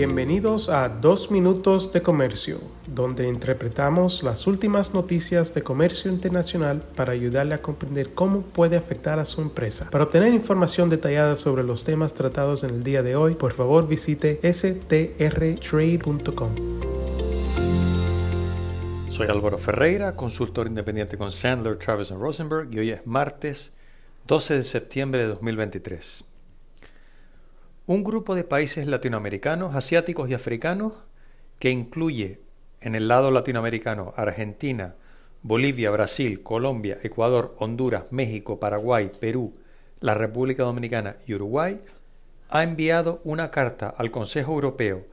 Bienvenidos a Dos Minutos de Comercio, donde interpretamos las últimas noticias de comercio internacional para ayudarle a comprender cómo puede afectar a su empresa. Para obtener información detallada sobre los temas tratados en el día de hoy, por favor visite strtrade.com. Soy Álvaro Ferreira, consultor independiente con Sandler, Travis Rosenberg y hoy es martes 12 de septiembre de 2023. Un grupo de países latinoamericanos, asiáticos y africanos que incluye en el lado latinoamericano Argentina, Bolivia, Brasil, Colombia, Ecuador, Honduras, México, Paraguay, Perú, la República Dominicana y Uruguay, ha enviado una carta al Consejo Europeo,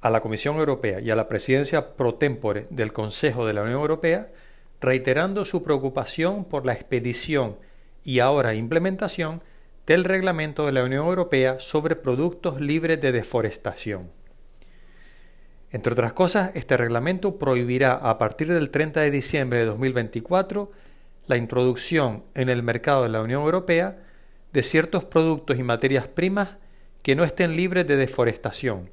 a la Comisión Europea y a la presidencia pro tempore del Consejo de la Unión Europea, reiterando su preocupación por la expedición y ahora implementación del Reglamento de la Unión Europea sobre productos libres de deforestación. Entre otras cosas, este reglamento prohibirá a partir del 30 de diciembre de 2024 la introducción en el mercado de la Unión Europea de ciertos productos y materias primas que no estén libres de deforestación,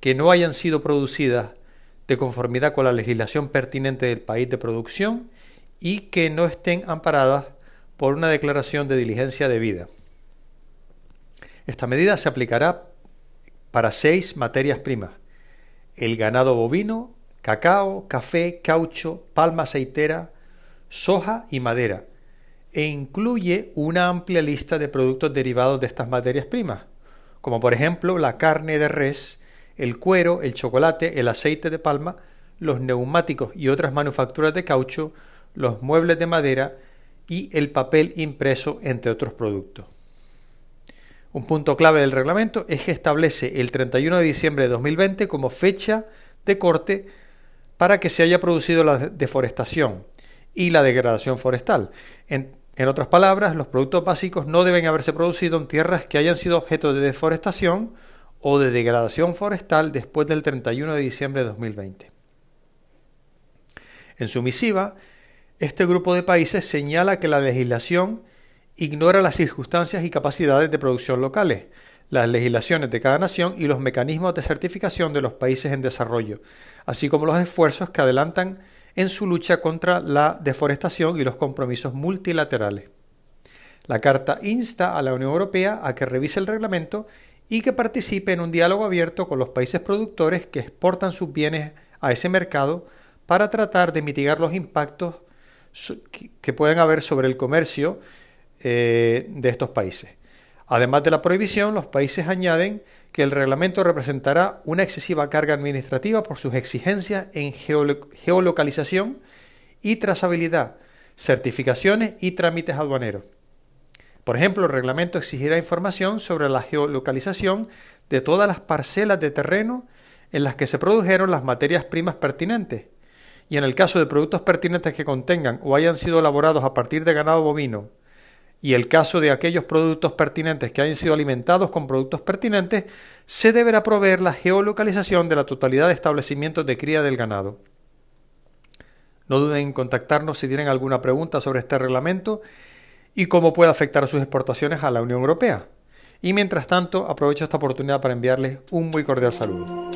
que no hayan sido producidas de conformidad con la legislación pertinente del país de producción y que no estén amparadas por una declaración de diligencia debida. Esta medida se aplicará para seis materias primas. El ganado bovino, cacao, café, caucho, palma aceitera, soja y madera, e incluye una amplia lista de productos derivados de estas materias primas, como por ejemplo la carne de res, el cuero, el chocolate, el aceite de palma, los neumáticos y otras manufacturas de caucho, los muebles de madera, y el papel impreso, entre otros productos. Un punto clave del reglamento es que establece el 31 de diciembre de 2020 como fecha de corte para que se haya producido la deforestación y la degradación forestal. En, otras palabras, los productos básicos no deben haberse producido en tierras que hayan sido objeto de deforestación o de degradación forestal después del 31 de diciembre de 2020. En su misiva, este grupo de países señala que la legislación ignora las circunstancias y capacidades de producción locales, las legislaciones de cada nación y los mecanismos de certificación de los países en desarrollo, así como los esfuerzos que adelantan en su lucha contra la deforestación y los compromisos multilaterales. La Carta insta a la Unión Europea a que revise el reglamento y que participe en un diálogo abierto con los países productores que exportan sus bienes a ese mercado para tratar de mitigar los impactos que pueden haber sobre el comercio eh, de estos países. Además de la prohibición, los países añaden que el reglamento representará una excesiva carga administrativa por sus exigencias en geolocalización y trazabilidad, certificaciones y trámites aduaneros. Por ejemplo, el reglamento exigirá información sobre la geolocalización de todas las parcelas de terreno en las que se produjeron las materias primas pertinentes, y en el caso de productos pertinentes que contengan o hayan sido elaborados a partir de ganado bovino, y el caso de aquellos productos pertinentes que hayan sido alimentados con productos pertinentes, se deberá proveer la geolocalización de la totalidad de establecimientos de cría del ganado. No duden en contactarnos si tienen alguna pregunta sobre este reglamento y cómo puede afectar sus exportaciones a la Unión Europea. Y mientras tanto, aprovecho esta oportunidad para enviarles un muy cordial saludo.